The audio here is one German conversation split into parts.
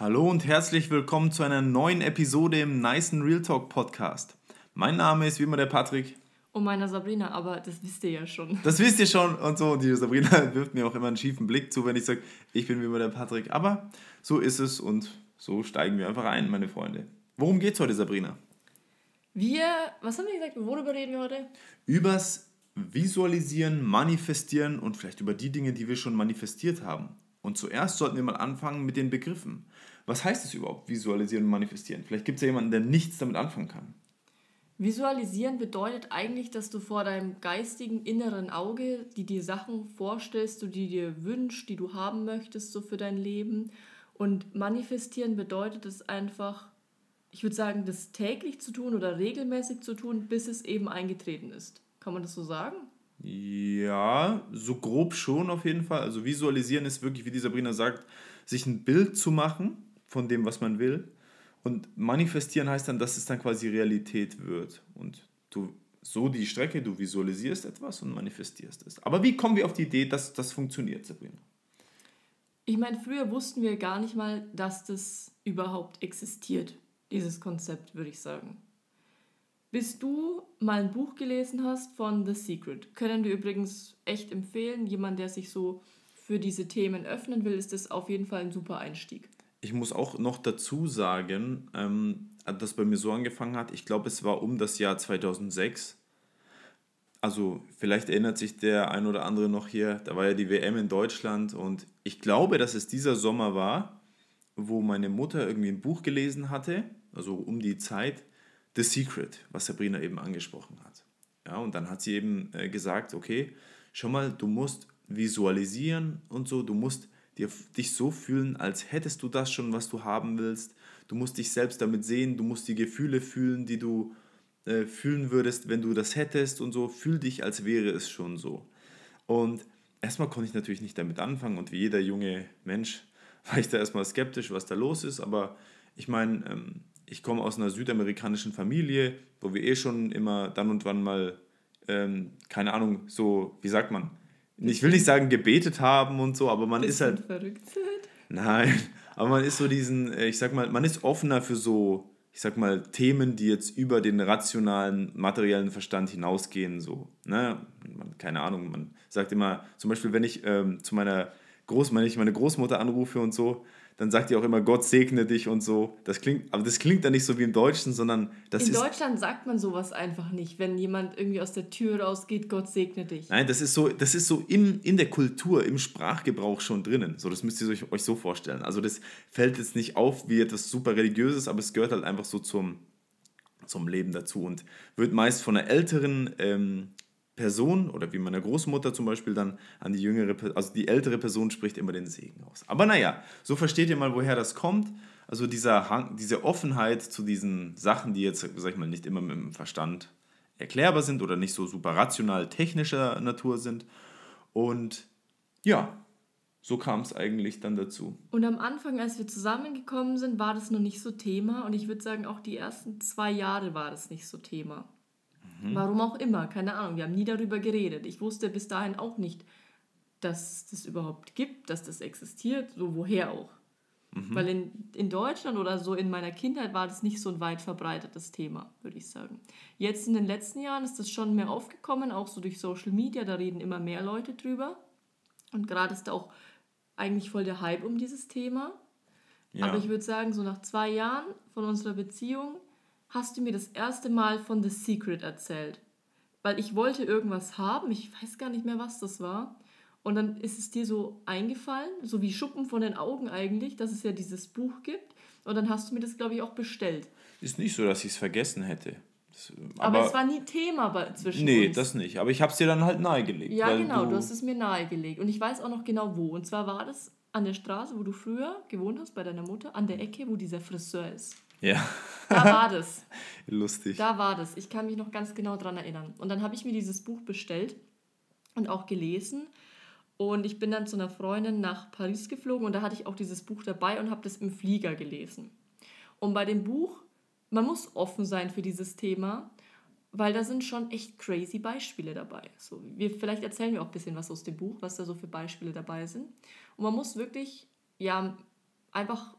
Hallo und herzlich willkommen zu einer neuen Episode im Nice Real Talk Podcast. Mein Name ist wie immer der Patrick. Und meiner Sabrina, aber das wisst ihr ja schon. Das wisst ihr schon und so. Und die Sabrina wirft mir auch immer einen schiefen Blick zu, wenn ich sage, ich bin wie immer der Patrick. Aber so ist es und so steigen wir einfach ein, meine Freunde. Worum geht's heute, Sabrina? Wir, was haben wir gesagt? Worüber reden wir heute? Übers Visualisieren, Manifestieren und vielleicht über die Dinge, die wir schon manifestiert haben. Und zuerst sollten wir mal anfangen mit den Begriffen. Was heißt es überhaupt, visualisieren und manifestieren? Vielleicht gibt es ja jemanden, der nichts damit anfangen kann. Visualisieren bedeutet eigentlich, dass du vor deinem geistigen inneren Auge die dir Sachen vorstellst, die dir wünschst, die du haben möchtest, so für dein Leben. Und manifestieren bedeutet es einfach, ich würde sagen, das täglich zu tun oder regelmäßig zu tun, bis es eben eingetreten ist. Kann man das so sagen? Ja, so grob schon auf jeden Fall. Also visualisieren ist wirklich, wie die Sabrina sagt, sich ein Bild zu machen von dem, was man will. Und manifestieren heißt dann, dass es dann quasi Realität wird. Und du so die Strecke, du visualisierst etwas und manifestierst es. Aber wie kommen wir auf die Idee, dass das funktioniert, Sabrina? Ich meine, früher wussten wir gar nicht mal, dass das überhaupt existiert, dieses Konzept, würde ich sagen. Bis du mal ein Buch gelesen hast von The Secret, können wir übrigens echt empfehlen. Jemand, der sich so für diese Themen öffnen will, ist das auf jeden Fall ein super Einstieg. Ich muss auch noch dazu sagen, ähm, das bei mir so angefangen hat, ich glaube, es war um das Jahr 2006. Also vielleicht erinnert sich der ein oder andere noch hier, da war ja die WM in Deutschland und ich glaube, dass es dieser Sommer war, wo meine Mutter irgendwie ein Buch gelesen hatte, also um die Zeit, The Secret, was Sabrina eben angesprochen hat. Ja, und dann hat sie eben äh, gesagt, okay, schau mal, du musst visualisieren und so, du musst dir, dich so fühlen, als hättest du das schon, was du haben willst. Du musst dich selbst damit sehen, du musst die Gefühle fühlen, die du äh, fühlen würdest, wenn du das hättest und so. Fühl dich, als wäre es schon so. Und erstmal konnte ich natürlich nicht damit anfangen und wie jeder junge Mensch war ich da erstmal skeptisch, was da los ist, aber ich meine, ähm, ich komme aus einer südamerikanischen Familie, wo wir eh schon immer dann und wann mal, ähm, keine Ahnung, so, wie sagt man, ich will nicht sagen gebetet haben und so, aber man ist halt. Verrückt sind. Nein, aber man ist so diesen, äh, ich sag mal, man ist offener für so, ich sag mal, Themen, die jetzt über den rationalen, materiellen Verstand hinausgehen, so. Ne? Man, keine Ahnung, man sagt immer, zum Beispiel, wenn ich ähm, zu meiner Groß, wenn ich meine Großmutter anrufe und so, dann sagt ihr auch immer, Gott segne dich und so. Das klingt, aber das klingt dann nicht so wie im Deutschen, sondern das In ist. In Deutschland sagt man sowas einfach nicht, wenn jemand irgendwie aus der Tür rausgeht, Gott segne dich. Nein, das ist so, das ist so in, in der Kultur, im Sprachgebrauch schon drinnen. So, das müsst ihr euch, euch so vorstellen. Also das fällt jetzt nicht auf wie etwas super Religiöses, aber es gehört halt einfach so zum, zum Leben dazu und wird meist von einer älteren ähm, Person oder wie meine Großmutter zum Beispiel dann an die jüngere, also die ältere Person spricht immer den Segen aus. Aber naja, so versteht ihr mal, woher das kommt. Also dieser Hang, diese Offenheit zu diesen Sachen, die jetzt, sag ich mal, nicht immer mit dem Verstand erklärbar sind oder nicht so super rational technischer Natur sind. Und ja, so kam es eigentlich dann dazu. Und am Anfang, als wir zusammengekommen sind, war das noch nicht so Thema. Und ich würde sagen, auch die ersten zwei Jahre war das nicht so Thema. Mhm. Warum auch immer, keine Ahnung. Wir haben nie darüber geredet. Ich wusste bis dahin auch nicht, dass es das überhaupt gibt, dass das existiert, so woher auch. Mhm. Weil in, in Deutschland oder so in meiner Kindheit war das nicht so ein weit verbreitetes Thema, würde ich sagen. Jetzt in den letzten Jahren ist das schon mehr aufgekommen, auch so durch Social Media, da reden immer mehr Leute drüber. Und gerade ist da auch eigentlich voll der Hype um dieses Thema. Ja. Aber ich würde sagen, so nach zwei Jahren von unserer Beziehung hast du mir das erste Mal von The Secret erzählt. Weil ich wollte irgendwas haben, ich weiß gar nicht mehr, was das war. Und dann ist es dir so eingefallen, so wie Schuppen von den Augen eigentlich, dass es ja dieses Buch gibt. Und dann hast du mir das, glaube ich, auch bestellt. Ist nicht so, dass ich es vergessen hätte. Das, aber, aber, es war nie Thema bei, zwischen nee, uns. Nee, das nicht. Aber ich habe es dir dann halt nahegelegt. Ja, genau, du, du hast es mir nahegelegt. Und ich weiß auch noch genau wo. Und zwar war das an der Straße, wo du früher gewohnt hast, bei deiner Mutter, an der Ecke, wo dieser Friseur ist. Ja. Da war das. Lustig. Da war das. Ich kann mich noch ganz genau daran erinnern. Und dann habe ich mir dieses Buch bestellt und auch gelesen. Und ich bin dann zu einer Freundin nach Paris geflogen und da hatte ich auch dieses Buch dabei und habe das im Flieger gelesen. Und bei dem Buch, man muss offen sein für dieses Thema, weil da sind schon echt crazy Beispiele dabei. So, wir, vielleicht erzählen wir auch ein bisschen was aus dem Buch, was da so für Beispiele dabei sind. Und man muss wirklich, ja, einfach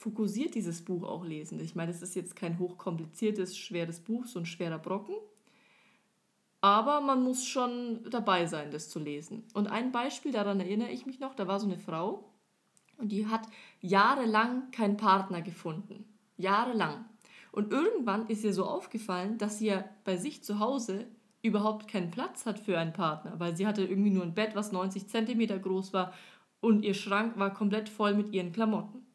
fokussiert dieses Buch auch lesen. Ich meine, es ist jetzt kein hochkompliziertes, schweres Buch, so ein schwerer Brocken. Aber man muss schon dabei sein, das zu lesen. Und ein Beispiel, daran erinnere ich mich noch, da war so eine Frau und die hat jahrelang keinen Partner gefunden. Jahrelang. Und irgendwann ist ihr so aufgefallen, dass sie ja bei sich zu Hause überhaupt keinen Platz hat für einen Partner, weil sie hatte irgendwie nur ein Bett, was 90 Zentimeter groß war und ihr Schrank war komplett voll mit ihren Klamotten.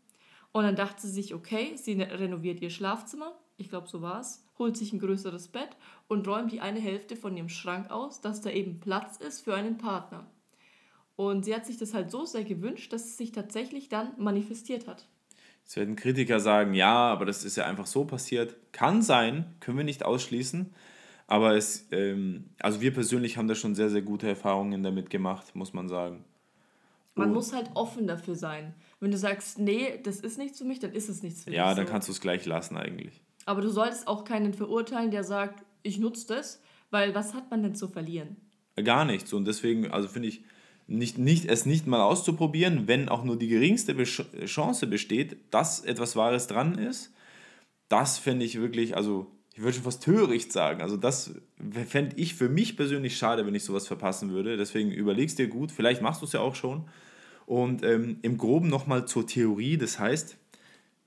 Und dann dachte sie sich, okay, sie renoviert ihr Schlafzimmer, ich glaube so war es, holt sich ein größeres Bett und räumt die eine Hälfte von ihrem Schrank aus, dass da eben Platz ist für einen Partner. Und sie hat sich das halt so sehr gewünscht, dass es sich tatsächlich dann manifestiert hat. Jetzt werden Kritiker sagen, ja, aber das ist ja einfach so passiert. Kann sein, können wir nicht ausschließen. Aber es, ähm, also wir persönlich haben da schon sehr, sehr gute Erfahrungen damit gemacht, muss man sagen. Man muss halt offen dafür sein. Wenn du sagst, nee, das ist nichts für mich, dann ist es nichts für ja, dich. Ja, dann so. kannst du es gleich lassen eigentlich. Aber du solltest auch keinen verurteilen, der sagt, ich nutze das, weil was hat man denn zu verlieren? Gar nichts. Und deswegen, also finde ich, nicht, nicht, es nicht mal auszuprobieren, wenn auch nur die geringste Chance besteht, dass etwas Wahres dran ist, das fände ich wirklich, also ich würde schon fast töricht sagen. Also das fände ich für mich persönlich schade, wenn ich sowas verpassen würde. Deswegen überlegst dir gut, vielleicht machst du es ja auch schon. Und ähm, im Groben nochmal zur Theorie, das heißt,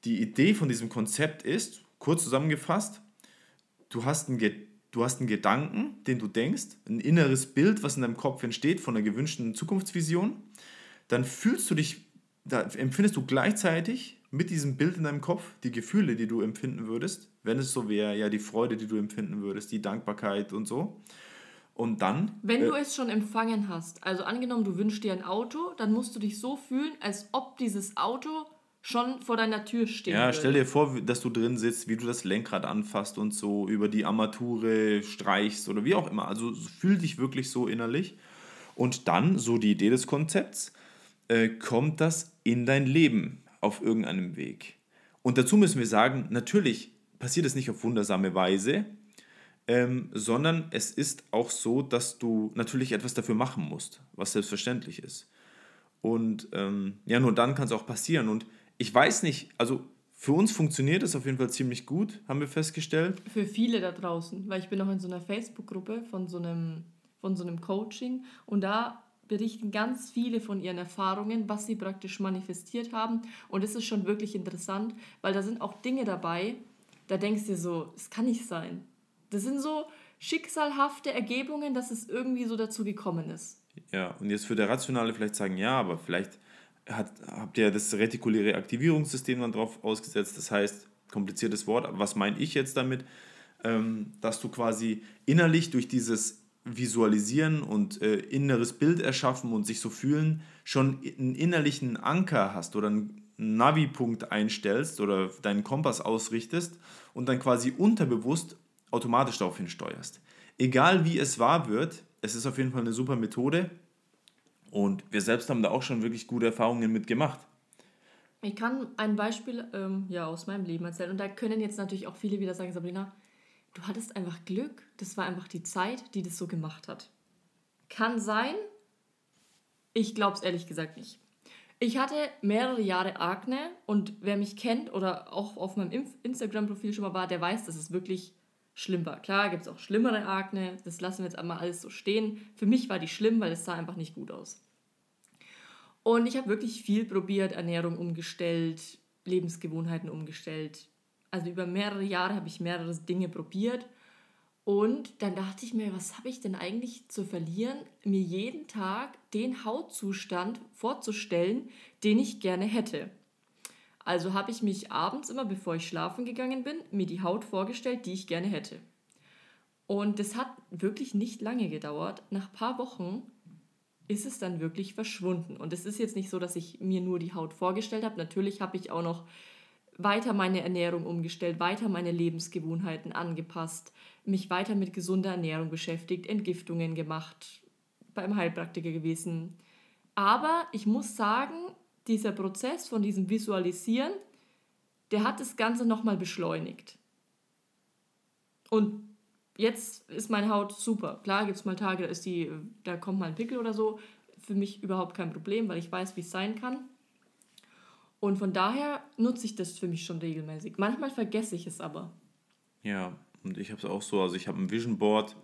die Idee von diesem Konzept ist, kurz zusammengefasst, du hast einen, du hast einen Gedanken, den du denkst, ein inneres Bild, was in deinem Kopf entsteht von einer gewünschten Zukunftsvision, dann fühlst du dich, da empfindest du gleichzeitig mit diesem Bild in deinem Kopf die Gefühle, die du empfinden würdest, wenn es so wäre, ja, die Freude, die du empfinden würdest, die Dankbarkeit und so. Und dann. Wenn äh, du es schon empfangen hast, also angenommen, du wünschst dir ein Auto, dann musst du dich so fühlen, als ob dieses Auto schon vor deiner Tür steht. Ja, stell dir vor, dass du drin sitzt, wie du das Lenkrad anfasst und so über die Armature streichst oder wie auch immer. Also fühl dich wirklich so innerlich. Und dann, so die Idee des Konzepts, äh, kommt das in dein Leben auf irgendeinem Weg. Und dazu müssen wir sagen, natürlich passiert es nicht auf wundersame Weise, ähm, sondern es ist auch so, dass du natürlich etwas dafür machen musst, was selbstverständlich ist. Und ähm, ja, nur dann kann es auch passieren. Und ich weiß nicht, also für uns funktioniert es auf jeden Fall ziemlich gut, haben wir festgestellt. Für viele da draußen, weil ich bin auch in so einer Facebook-Gruppe von so einem, von so einem Coaching und da berichten ganz viele von ihren Erfahrungen, was sie praktisch manifestiert haben. Und es ist schon wirklich interessant, weil da sind auch Dinge dabei, da denkst du dir so, es kann nicht sein. Das sind so schicksalhafte Ergebungen, dass es irgendwie so dazu gekommen ist. Ja, und jetzt würde der Rationale vielleicht sagen, ja, aber vielleicht hat, habt ihr das retikuläre Aktivierungssystem dann drauf ausgesetzt. Das heißt, kompliziertes Wort, was meine ich jetzt damit? Ähm, dass du quasi innerlich durch dieses Visualisieren und äh, inneres Bild erschaffen und sich so fühlen, schon einen innerlichen Anker hast oder einen Navi-Punkt einstellst oder deinen Kompass ausrichtest und dann quasi unterbewusst automatisch darauf hinsteuerst. Egal wie es wahr wird, es ist auf jeden Fall eine super Methode und wir selbst haben da auch schon wirklich gute Erfahrungen mitgemacht. Ich kann ein Beispiel ähm, ja, aus meinem Leben erzählen und da können jetzt natürlich auch viele wieder sagen, Sabrina, du hattest einfach Glück. Das war einfach die Zeit, die das so gemacht hat. Kann sein. Ich glaube es ehrlich gesagt nicht. Ich hatte mehrere Jahre Akne und wer mich kennt oder auch auf meinem Instagram-Profil schon mal war, der weiß, dass es wirklich schlimm war. Klar gibt es auch schlimmere Akne, das lassen wir jetzt einmal alles so stehen. Für mich war die schlimm, weil es sah einfach nicht gut aus. Und ich habe wirklich viel probiert, Ernährung umgestellt, Lebensgewohnheiten umgestellt, also über mehrere Jahre habe ich mehrere Dinge probiert. Und dann dachte ich mir, was habe ich denn eigentlich zu verlieren, mir jeden Tag den Hautzustand vorzustellen, den ich gerne hätte. Also habe ich mich abends immer, bevor ich schlafen gegangen bin, mir die Haut vorgestellt, die ich gerne hätte. Und das hat wirklich nicht lange gedauert. Nach ein paar Wochen ist es dann wirklich verschwunden. Und es ist jetzt nicht so, dass ich mir nur die Haut vorgestellt habe. Natürlich habe ich auch noch weiter meine Ernährung umgestellt, weiter meine Lebensgewohnheiten angepasst, mich weiter mit gesunder Ernährung beschäftigt, Entgiftungen gemacht, beim Heilpraktiker gewesen. Aber ich muss sagen, dieser Prozess von diesem Visualisieren, der hat das Ganze nochmal beschleunigt. Und jetzt ist meine Haut super. Klar gibt es mal Tage, da, ist die, da kommt mal ein Pickel oder so. Für mich überhaupt kein Problem, weil ich weiß, wie es sein kann. Und von daher nutze ich das für mich schon regelmäßig. Manchmal vergesse ich es aber. Ja, und ich habe es auch so. Also ich habe ein Vision Board,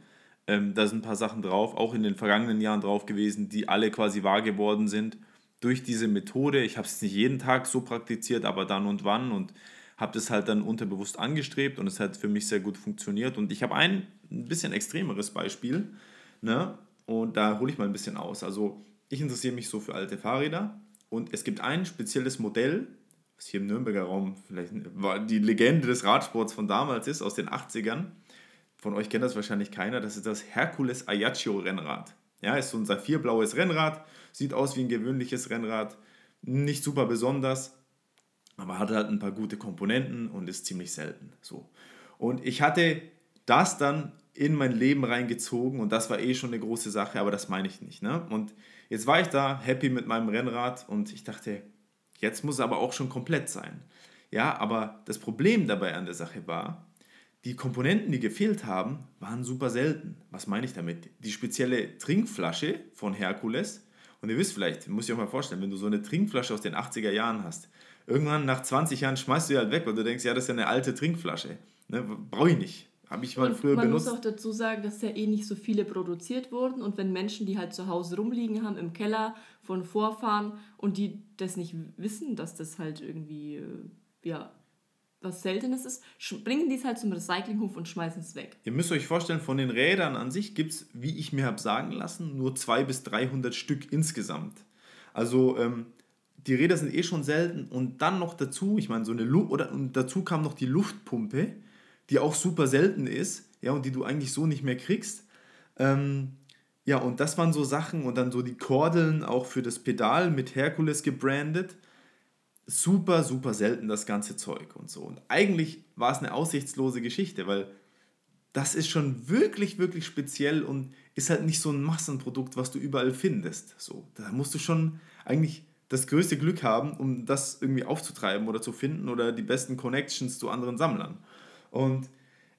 ähm, da sind ein paar Sachen drauf, auch in den vergangenen Jahren drauf gewesen, die alle quasi wahr geworden sind durch diese Methode. Ich habe es nicht jeden Tag so praktiziert, aber dann und wann und habe das halt dann unterbewusst angestrebt und es hat für mich sehr gut funktioniert. Und ich habe ein, ein bisschen extremeres Beispiel, ne? und da hole ich mal ein bisschen aus. Also ich interessiere mich so für alte Fahrräder und es gibt ein spezielles Modell, was hier im Nürnberger Raum vielleicht die Legende des Radsports von damals ist, aus den 80ern. Von euch kennt das wahrscheinlich keiner. Das ist das Hercules Ayaccio Rennrad. Ja, ist so ein saphirblaues Rennrad, sieht aus wie ein gewöhnliches Rennrad, nicht super besonders, aber hat halt ein paar gute Komponenten und ist ziemlich selten. So. Und ich hatte das dann in mein Leben reingezogen und das war eh schon eine große Sache, aber das meine ich nicht. Ne? Und jetzt war ich da happy mit meinem Rennrad und ich dachte, jetzt muss es aber auch schon komplett sein. Ja, aber das Problem dabei an der Sache war, die Komponenten, die gefehlt haben, waren super selten. Was meine ich damit? Die spezielle Trinkflasche von Herkules, und ihr wisst vielleicht, muss ich euch mal vorstellen, wenn du so eine Trinkflasche aus den 80er Jahren hast, irgendwann nach 20 Jahren schmeißt du sie halt weg, weil du denkst, ja, das ist ja eine alte Trinkflasche. Ne, Brauche ich nicht. Habe ich mal und früher man benutzt. Man muss auch dazu sagen, dass ja eh nicht so viele produziert wurden und wenn Menschen, die halt zu Hause rumliegen haben, im Keller von Vorfahren und die das nicht wissen, dass das halt irgendwie, äh, ja, was Seltenes ist, bringen die es halt zum Recyclinghof und schmeißen es weg. Ihr müsst euch vorstellen, von den Rädern an sich gibt es, wie ich mir habe sagen lassen, nur 200 bis 300 Stück insgesamt. Also ähm, die Räder sind eh schon selten und dann noch dazu, ich meine, so eine Luft, oder und dazu kam noch die Luftpumpe, die auch super selten ist, ja, und die du eigentlich so nicht mehr kriegst. Ähm, ja, und das waren so Sachen und dann so die Kordeln auch für das Pedal mit Herkules gebrandet super, super selten das ganze Zeug und so. Und eigentlich war es eine aussichtslose Geschichte, weil das ist schon wirklich, wirklich speziell und ist halt nicht so ein Massenprodukt, was du überall findest. So, da musst du schon eigentlich das größte Glück haben, um das irgendwie aufzutreiben oder zu finden oder die besten Connections zu anderen Sammlern. Und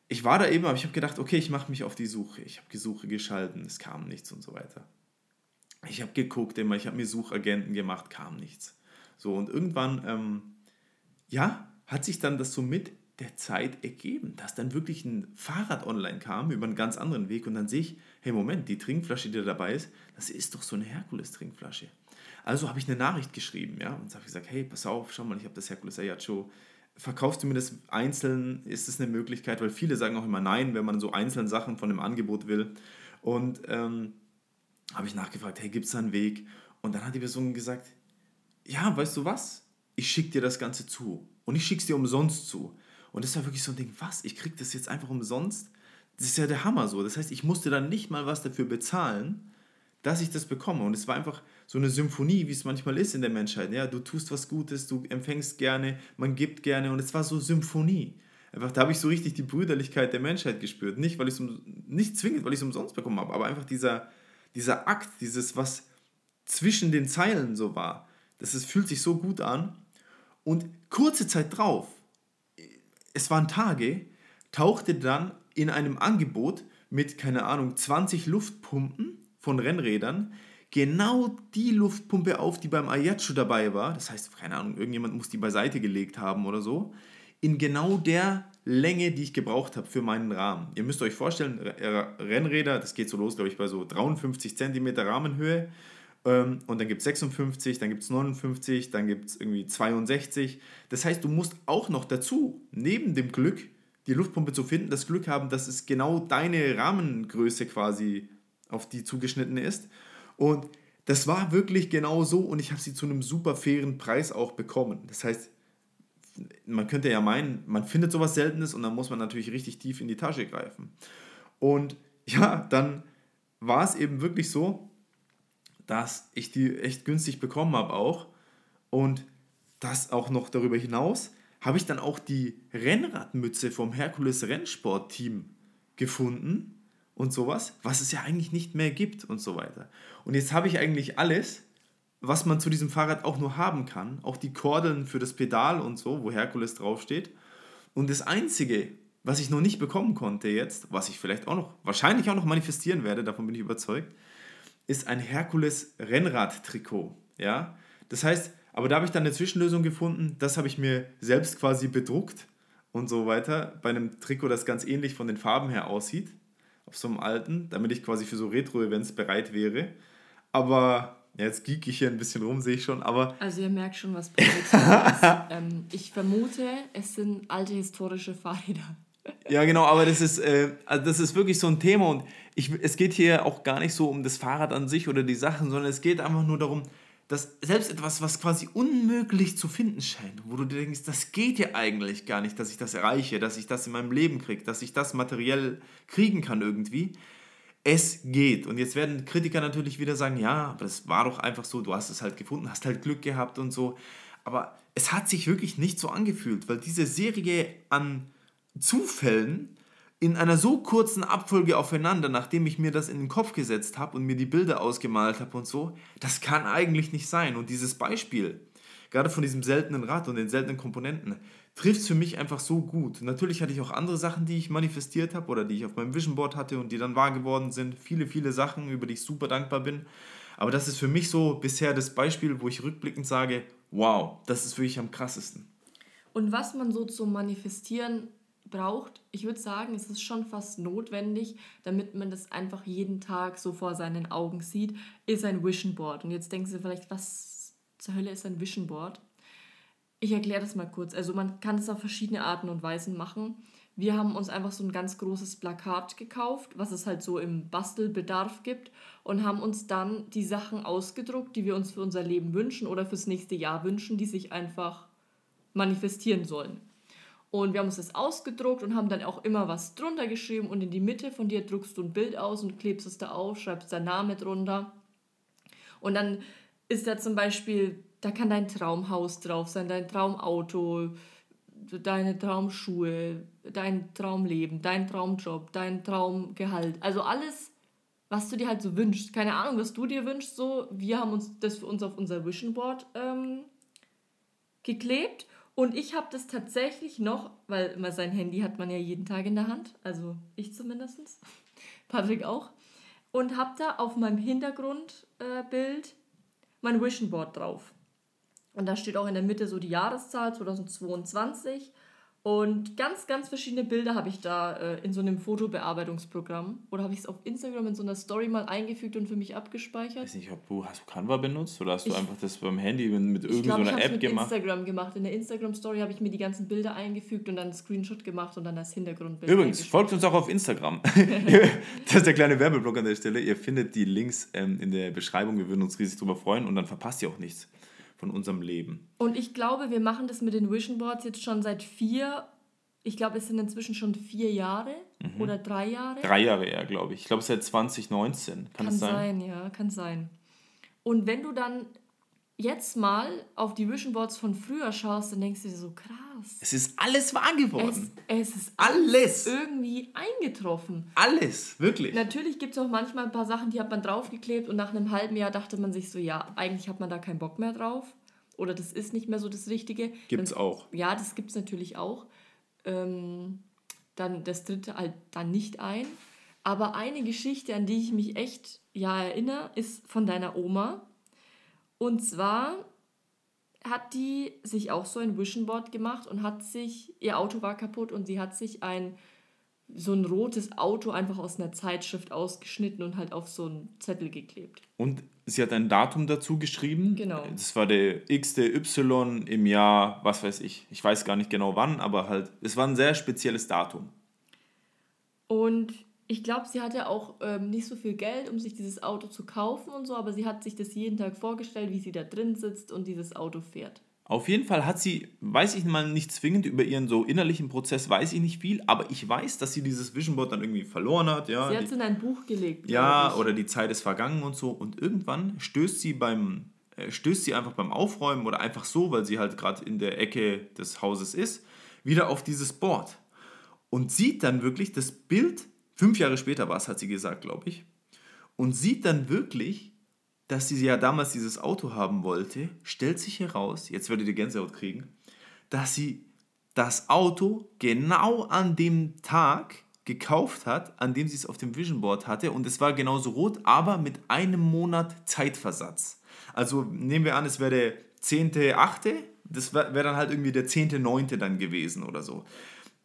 ich war da eben, aber ich habe gedacht, okay, ich mache mich auf die Suche. Ich habe die Suche geschalten, es kam nichts und so weiter. Ich habe geguckt immer, ich habe mir Suchagenten gemacht, kam nichts. So, und irgendwann, ähm, ja, hat sich dann das so mit der Zeit ergeben, dass dann wirklich ein Fahrrad online kam über einen ganz anderen Weg und dann sehe ich, hey Moment, die Trinkflasche, die da dabei ist, das ist doch so eine Herkules-Trinkflasche. Also habe ich eine Nachricht geschrieben, ja, und habe gesagt, hey, pass auf, schau mal, ich habe das Herkules Ayacho, verkaufst du mir das einzeln, ist das eine Möglichkeit, weil viele sagen auch immer nein, wenn man so einzelne Sachen von dem Angebot will. Und ähm, habe ich nachgefragt, hey, gibt es da einen Weg? Und dann hat die Person gesagt, ja, weißt du was? Ich schicke dir das Ganze zu. Und ich schicke es dir umsonst zu. Und das war wirklich so ein Ding, was? Ich kriege das jetzt einfach umsonst? Das ist ja der Hammer so. Das heißt, ich musste dann nicht mal was dafür bezahlen, dass ich das bekomme. Und es war einfach so eine Symphonie, wie es manchmal ist in der Menschheit. Ja, du tust was Gutes, du empfängst gerne, man gibt gerne. Und es war so Symphonie. Einfach, da habe ich so richtig die Brüderlichkeit der Menschheit gespürt. Nicht, weil ich nicht zwingend, weil ich es umsonst bekommen habe, aber einfach dieser, dieser Akt, dieses, was zwischen den Zeilen so war das ist, fühlt sich so gut an. Und kurze Zeit drauf, es waren Tage, tauchte dann in einem Angebot mit, keine Ahnung, 20 Luftpumpen von Rennrädern genau die Luftpumpe auf, die beim Ayacho dabei war. Das heißt, keine Ahnung, irgendjemand muss die beiseite gelegt haben oder so. In genau der Länge, die ich gebraucht habe für meinen Rahmen. Ihr müsst euch vorstellen, Rennräder, das geht so los, glaube ich, bei so 53 cm Rahmenhöhe. Ähm, und dann gibt es 56, dann gibt es 59, dann gibt es irgendwie 62. Das heißt, du musst auch noch dazu, neben dem Glück, die Luftpumpe zu finden, das Glück haben, dass es genau deine Rahmengröße quasi auf die zugeschnitten ist. Und das war wirklich genau so und ich habe sie zu einem super fairen Preis auch bekommen. Das heißt, man könnte ja meinen, man findet sowas Seltenes und dann muss man natürlich richtig tief in die Tasche greifen. Und ja, dann war es eben wirklich so, dass ich die echt günstig bekommen habe auch. Und das auch noch darüber hinaus habe ich dann auch die Rennradmütze vom Herkules Rennsport Team gefunden und sowas, was es ja eigentlich nicht mehr gibt und so weiter. Und jetzt habe ich eigentlich alles, was man zu diesem Fahrrad auch nur haben kann, auch die Kordeln für das Pedal und so, wo Herkules draufsteht. Und das Einzige, was ich noch nicht bekommen konnte jetzt, was ich vielleicht auch noch, wahrscheinlich auch noch manifestieren werde, davon bin ich überzeugt, ist ein Herkules Rennrad-Trikot. Ja? Das heißt, Aber da habe ich dann eine Zwischenlösung gefunden. Das habe ich mir selbst quasi bedruckt und so weiter. Bei einem Trikot, das ganz ähnlich von den Farben her aussieht. Auf so einem alten, damit ich quasi für so Retro-Events bereit wäre. Aber ja, jetzt geek ich hier ein bisschen rum, sehe ich schon. Aber also ihr merkt schon, was ist. ähm, ich vermute, es sind alte historische Fahrräder. Ja, genau, aber das ist, äh, also das ist wirklich so ein Thema und ich, es geht hier auch gar nicht so um das Fahrrad an sich oder die Sachen, sondern es geht einfach nur darum, dass selbst etwas, was quasi unmöglich zu finden scheint, wo du dir denkst, das geht ja eigentlich gar nicht, dass ich das erreiche, dass ich das in meinem Leben kriege, dass ich das materiell kriegen kann irgendwie, es geht. Und jetzt werden Kritiker natürlich wieder sagen, ja, aber das war doch einfach so, du hast es halt gefunden, hast halt Glück gehabt und so. Aber es hat sich wirklich nicht so angefühlt, weil diese Serie an Zufällen in einer so kurzen Abfolge aufeinander, nachdem ich mir das in den Kopf gesetzt habe und mir die Bilder ausgemalt habe und so, das kann eigentlich nicht sein. Und dieses Beispiel, gerade von diesem seltenen Rad und den seltenen Komponenten, trifft es für mich einfach so gut. Natürlich hatte ich auch andere Sachen, die ich manifestiert habe oder die ich auf meinem Vision Board hatte und die dann wahr geworden sind. Viele, viele Sachen, über die ich super dankbar bin. Aber das ist für mich so bisher das Beispiel, wo ich rückblickend sage, wow, das ist wirklich am krassesten. Und was man so zum Manifestieren braucht, ich würde sagen, es ist schon fast notwendig, damit man das einfach jeden Tag so vor seinen Augen sieht, ist ein Vision Board. Und jetzt denken Sie vielleicht, was zur Hölle ist ein Vision Board? Ich erkläre das mal kurz. Also man kann es auf verschiedene Arten und Weisen machen. Wir haben uns einfach so ein ganz großes Plakat gekauft, was es halt so im Bastelbedarf gibt und haben uns dann die Sachen ausgedruckt, die wir uns für unser Leben wünschen oder fürs nächste Jahr wünschen, die sich einfach manifestieren sollen. Und wir haben uns das ausgedruckt und haben dann auch immer was drunter geschrieben und in die Mitte von dir druckst du ein Bild aus und klebst es da auf, schreibst deinen Namen drunter. Und dann ist da zum Beispiel, da kann dein Traumhaus drauf sein, dein Traumauto, deine Traumschuhe, dein Traumleben, dein Traumjob, dein Traumgehalt. Also alles, was du dir halt so wünschst. Keine Ahnung, was du dir wünschst. So, wir haben uns das für uns auf unser Vision Board ähm, geklebt und ich habe das tatsächlich noch, weil immer sein Handy hat man ja jeden Tag in der Hand, also ich zumindest, Patrick auch, und habe da auf meinem Hintergrundbild äh, mein Vision Board drauf. Und da steht auch in der Mitte so die Jahreszahl 2022 und ganz, ganz verschiedene Bilder habe ich da äh, in so einem Fotobearbeitungsprogramm. Oder habe ich es auf Instagram in so einer Story mal eingefügt und für mich abgespeichert. Ich weiß nicht, ob du, hast du Canva benutzt oder hast du ich, einfach das beim Handy mit irgendeiner so App mit gemacht? Ich Instagram gemacht. In der Instagram-Story habe ich mir die ganzen Bilder eingefügt und dann einen Screenshot gemacht und dann das Hintergrundbild. Übrigens, folgt uns auch auf Instagram. das ist der kleine Werbeblock an der Stelle. Ihr findet die Links ähm, in der Beschreibung. Wir würden uns riesig drüber freuen und dann verpasst ihr auch nichts von unserem Leben. Und ich glaube, wir machen das mit den Vision Boards jetzt schon seit vier, ich glaube, es sind inzwischen schon vier Jahre mhm. oder drei Jahre. Drei Jahre eher, glaube ich. Ich glaube, seit 2019. Kann, kann es sein? sein? ja, kann sein. Und wenn du dann jetzt mal auf die Vision Boards von früher schaust, dann denkst du dir so, krass. Es ist alles wahr geworden. Es, es ist alles irgendwie eingetroffen. Alles, wirklich. Natürlich gibt es auch manchmal ein paar Sachen, die hat man draufgeklebt und nach einem halben Jahr dachte man sich so, ja, eigentlich hat man da keinen Bock mehr drauf. Oder das ist nicht mehr so das Richtige. Gibt es auch. Ja, das gibt es natürlich auch. Ähm, dann das dritte halt dann nicht ein. Aber eine Geschichte, an die ich mich echt ja erinnere, ist von deiner Oma und zwar hat die sich auch so ein Vision Board gemacht und hat sich, ihr Auto war kaputt und sie hat sich ein so ein rotes Auto einfach aus einer Zeitschrift ausgeschnitten und halt auf so einen Zettel geklebt. Und sie hat ein Datum dazu geschrieben. Genau. Das war der XY im Jahr, was weiß ich. Ich weiß gar nicht genau wann, aber halt, es war ein sehr spezielles Datum. Und ich glaube, sie hatte auch ähm, nicht so viel Geld, um sich dieses Auto zu kaufen und so, aber sie hat sich das jeden Tag vorgestellt, wie sie da drin sitzt und dieses Auto fährt. Auf jeden Fall hat sie, weiß ich mal nicht zwingend über ihren so innerlichen Prozess, weiß ich nicht viel, aber ich weiß, dass sie dieses Vision Board dann irgendwie verloren hat. Ja, sie hat es in ein Buch gelegt. Ja, oder die Zeit ist vergangen und so. Und irgendwann stößt sie beim, äh, stößt sie einfach beim Aufräumen oder einfach so, weil sie halt gerade in der Ecke des Hauses ist, wieder auf dieses Board. Und sieht dann wirklich das Bild Fünf Jahre später war es, hat sie gesagt, glaube ich. Und sieht dann wirklich, dass sie ja damals dieses Auto haben wollte, stellt sich heraus, jetzt werdet ihr Gänsehaut kriegen, dass sie das Auto genau an dem Tag gekauft hat, an dem sie es auf dem Vision Board hatte und es war genauso rot, aber mit einem Monat Zeitversatz. Also nehmen wir an, es wäre der 10.8., das wäre wär dann halt irgendwie der 10.9. dann gewesen oder so.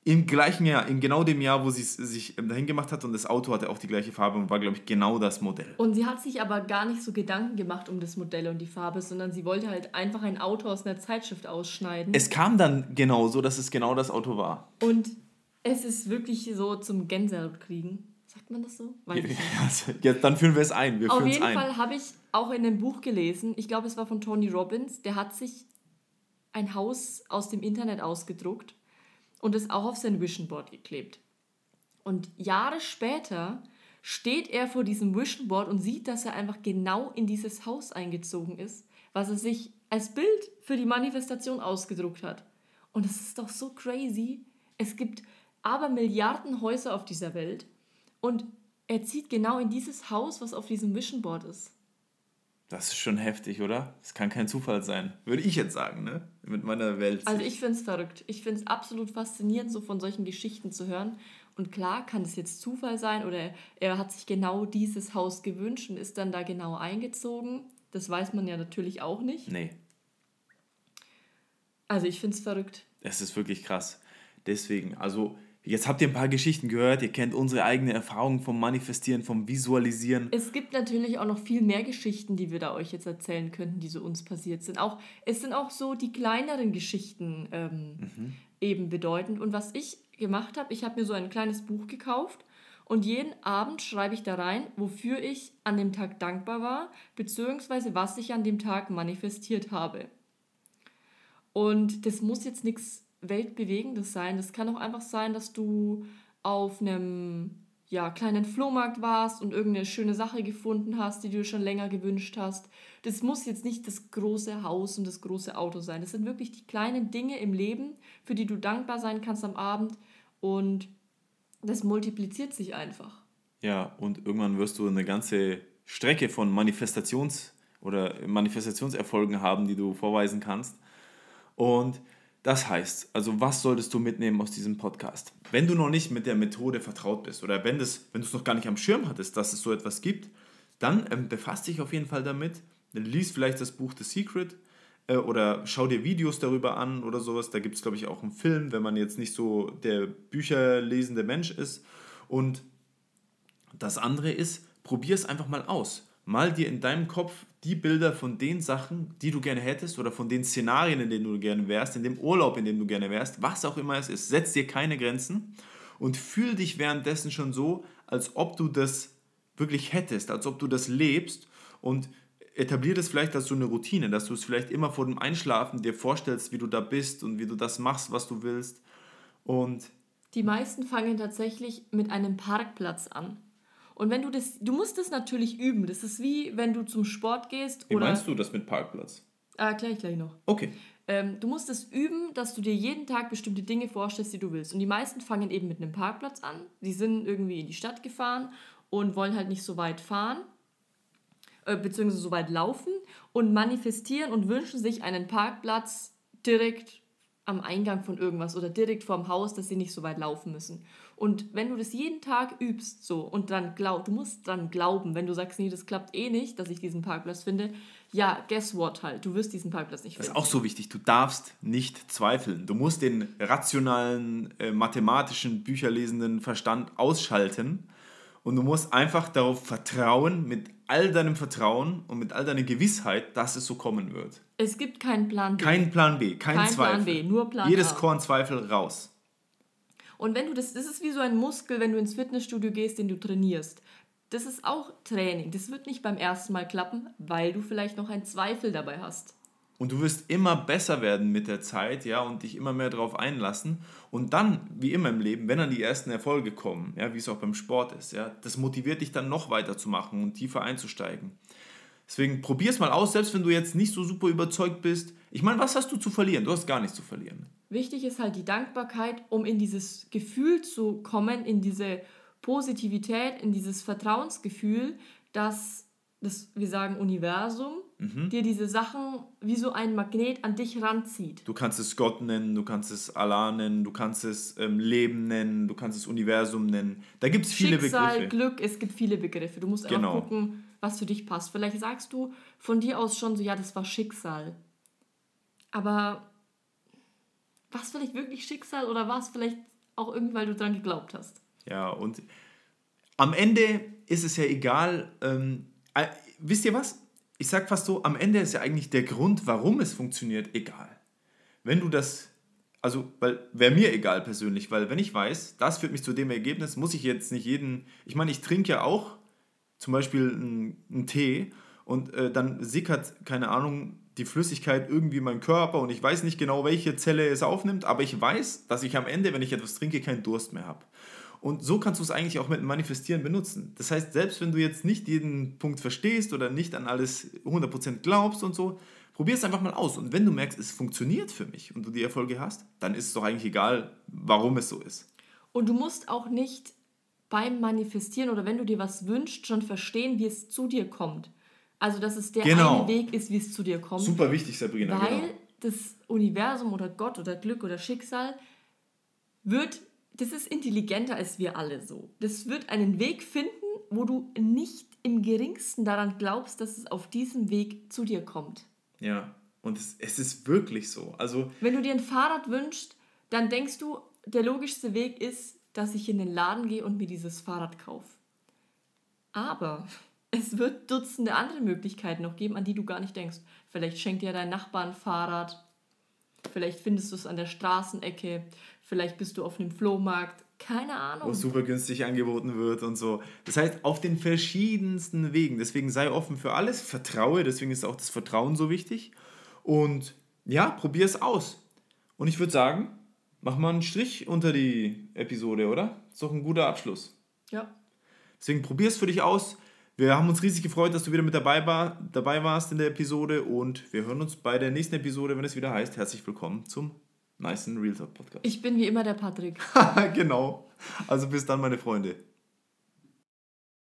Im gleichen Jahr, in genau dem Jahr, wo sie es sich ähm, dahin gemacht hat und das Auto hatte auch die gleiche Farbe und war, glaube ich, genau das Modell. Und sie hat sich aber gar nicht so Gedanken gemacht um das Modell und die Farbe, sondern sie wollte halt einfach ein Auto aus einer Zeitschrift ausschneiden. Es kam dann genau so, dass es genau das Auto war. Und es ist wirklich so zum Gänsehaut kriegen. Sagt man das so? Weiß nicht. Also, ja, dann führen wir es ein. Wir Auf jeden ein. Fall habe ich auch in einem Buch gelesen, ich glaube, es war von Tony Robbins, der hat sich ein Haus aus dem Internet ausgedruckt und es auch auf sein Vision Board geklebt. Und Jahre später steht er vor diesem Vision Board und sieht, dass er einfach genau in dieses Haus eingezogen ist, was er sich als Bild für die Manifestation ausgedruckt hat. Und es ist doch so crazy. Es gibt aber Milliarden Häuser auf dieser Welt und er zieht genau in dieses Haus, was auf diesem Vision Board ist. Das ist schon heftig, oder? Das kann kein Zufall sein. Würde ich jetzt sagen, ne? Mit meiner Welt. Also ich finde es verrückt. Ich finde es absolut faszinierend, so von solchen Geschichten zu hören. Und klar kann es jetzt Zufall sein oder er hat sich genau dieses Haus gewünscht und ist dann da genau eingezogen. Das weiß man ja natürlich auch nicht. Nee, Also ich finde es verrückt. es ist wirklich krass. Deswegen, also, jetzt habt ihr ein paar Geschichten gehört. Ihr kennt unsere eigene Erfahrung vom Manifestieren, vom Visualisieren. Es gibt natürlich auch noch viel mehr Geschichten, die wir da euch jetzt erzählen könnten, die so uns passiert sind. Auch, es sind auch so die kleineren Geschichten ähm, eben bedeutend. Und was ich gemacht habe, ich habe mir so ein kleines Buch gekauft und jeden Abend schreibe ich da rein, wofür ich an dem Tag dankbar war, beziehungsweise was ich an dem Tag manifestiert habe. Und das muss jetzt nichts Weltbewegendes sein. Das kann auch einfach sein, dass du auf einem ja, kleinen Flohmarkt warst und irgendeine schöne Sache gefunden hast, die du schon länger gewünscht hast. Das muss jetzt nicht das große Haus und das große Auto sein. Das sind wirklich die kleinen Dinge im Leben, für die du dankbar sein kannst am Abend. Und das multipliziert sich einfach. Ja, und irgendwann wirst du eine ganze Strecke von Manifestations- oder Manifestationserfolgen haben, die du vorweisen kannst. Und das heißt, also was solltest du mitnehmen aus diesem Podcast? Wenn du noch nicht mit der Methode vertraut bist oder wenn, das, wenn du es noch gar nicht am Schirm hattest, dass es so etwas gibt, dann ähm, befasst dich auf jeden Fall damit. Lies vielleicht das Buch The Secret äh, oder schau dir Videos darüber an oder sowas. Da gibt es, glaube ich, auch einen Film, wenn man jetzt nicht so der bücherlesende Mensch ist. Und das andere ist, probier es einfach mal aus. Mal dir in deinem Kopf die Bilder von den Sachen, die du gerne hättest oder von den Szenarien, in denen du gerne wärst, in dem Urlaub, in dem du gerne wärst, was auch immer es ist. Setz dir keine Grenzen und fühl dich währenddessen schon so, als ob du das wirklich hättest, als ob du das lebst und etablier das vielleicht als so eine Routine, dass du es vielleicht immer vor dem Einschlafen dir vorstellst, wie du da bist und wie du das machst, was du willst. Und Die meisten fangen tatsächlich mit einem Parkplatz an. Und wenn du das, du musst das natürlich üben. Das ist wie wenn du zum Sport gehst wie oder. meinst du das mit Parkplatz? Ah, gleich, gleich noch. Okay. Ähm, du musst es üben, dass du dir jeden Tag bestimmte Dinge vorstellst, die du willst. Und die meisten fangen eben mit einem Parkplatz an. Die sind irgendwie in die Stadt gefahren und wollen halt nicht so weit fahren, äh, beziehungsweise so weit laufen und manifestieren und wünschen sich einen Parkplatz direkt am Eingang von irgendwas oder direkt vorm Haus, dass sie nicht so weit laufen müssen. Und wenn du das jeden Tag übst so und dann glaub, du musst dran glauben, wenn du sagst, nee, das klappt eh nicht, dass ich diesen Parkplatz finde, ja, guess what halt, du wirst diesen Parkplatz nicht Das finden. ist auch so wichtig. Du darfst nicht zweifeln. Du musst den rationalen, äh, mathematischen, bücherlesenden Verstand ausschalten und du musst einfach darauf vertrauen, mit all deinem Vertrauen und mit all deiner Gewissheit, dass es so kommen wird. Es gibt keinen Plan B. Kein Plan B, kein, Kein Zweifel. Plan B, nur Plan Jedes A. Korn Zweifel raus. Und wenn du das, das ist wie so ein Muskel, wenn du ins Fitnessstudio gehst, den du trainierst. Das ist auch Training. Das wird nicht beim ersten Mal klappen, weil du vielleicht noch einen Zweifel dabei hast. Und du wirst immer besser werden mit der Zeit, ja, und dich immer mehr darauf einlassen. Und dann, wie immer im Leben, wenn dann die ersten Erfolge kommen, ja, wie es auch beim Sport ist, ja, das motiviert dich dann noch weiterzumachen und tiefer einzusteigen. Deswegen probier es mal aus, selbst wenn du jetzt nicht so super überzeugt bist. Ich meine, was hast du zu verlieren? Du hast gar nichts zu verlieren. Wichtig ist halt die Dankbarkeit, um in dieses Gefühl zu kommen, in diese Positivität, in dieses Vertrauensgefühl, dass das, wir sagen, Universum dir diese Sachen wie so ein Magnet an dich ranzieht. Du kannst es Gott nennen, du kannst es Allah nennen, du kannst es ähm, Leben nennen, du kannst es Universum nennen. Da gibt es viele Schicksal, Begriffe. Glück, es gibt viele Begriffe. Du musst einfach Genau. gucken, was für dich passt. Vielleicht sagst du von dir aus schon so, ja, das war Schicksal. Aber war es vielleicht wirklich Schicksal oder war es vielleicht auch irgendwie, weil du dran geglaubt hast? Ja, und am Ende ist es ja egal, ähm, äh, wisst ihr was? Ich sag fast so, am Ende ist ja eigentlich der Grund, warum es funktioniert, egal. Wenn du das, also, weil wäre mir egal persönlich, weil wenn ich weiß, das führt mich zu dem Ergebnis, muss ich jetzt nicht jeden, ich meine, ich trinke ja auch zum Beispiel einen, einen Tee und äh, dann sickert, keine Ahnung, die Flüssigkeit irgendwie in meinen Körper und ich weiß nicht genau, welche Zelle es aufnimmt, aber ich weiß, dass ich am Ende, wenn ich etwas trinke, keinen Durst mehr habe. Und so kannst du es eigentlich auch mit Manifestieren benutzen. Das heißt, selbst wenn du jetzt nicht jeden Punkt verstehst oder nicht an alles 100% glaubst und so, probier es einfach mal aus. Und wenn du merkst, es funktioniert für mich und du die Erfolge hast, dann ist es doch eigentlich egal, warum es so ist. Und du musst auch nicht beim Manifestieren oder wenn du dir was wünschst, schon verstehen, wie es zu dir kommt. Also, dass es der genau. eine Weg ist, wie es zu dir kommt. Super wichtig, Sabrina. Weil genau. das Universum oder Gott oder Glück oder Schicksal wird, das ist intelligenter als wir alle so. Das wird einen Weg finden, wo du nicht im geringsten daran glaubst, dass es auf diesem Weg zu dir kommt. Ja, und es, es ist wirklich so. Also, Wenn du dir ein Fahrrad wünschst, dann denkst du, der logischste Weg ist, dass ich in den Laden gehe und mir dieses Fahrrad kaufe. Aber es wird Dutzende andere Möglichkeiten noch geben, an die du gar nicht denkst. Vielleicht schenkt dir dein Nachbar ein Fahrrad. Vielleicht findest du es an der Straßenecke. Vielleicht bist du auf einem Flohmarkt. Keine Ahnung. Wo super günstig angeboten wird und so. Das heißt, auf den verschiedensten Wegen. Deswegen sei offen für alles. Vertraue. Deswegen ist auch das Vertrauen so wichtig. Und ja, probier es aus. Und ich würde sagen, mach mal einen Strich unter die Episode, oder? Ist doch ein guter Abschluss. Ja. Deswegen probier es für dich aus. Wir haben uns riesig gefreut, dass du wieder mit dabei, war, dabei warst in der Episode und wir hören uns bei der nächsten Episode, wenn es wieder heißt. Herzlich willkommen zum Nice Real Talk Podcast. Ich bin wie immer der Patrick. genau. Also bis dann, meine Freunde.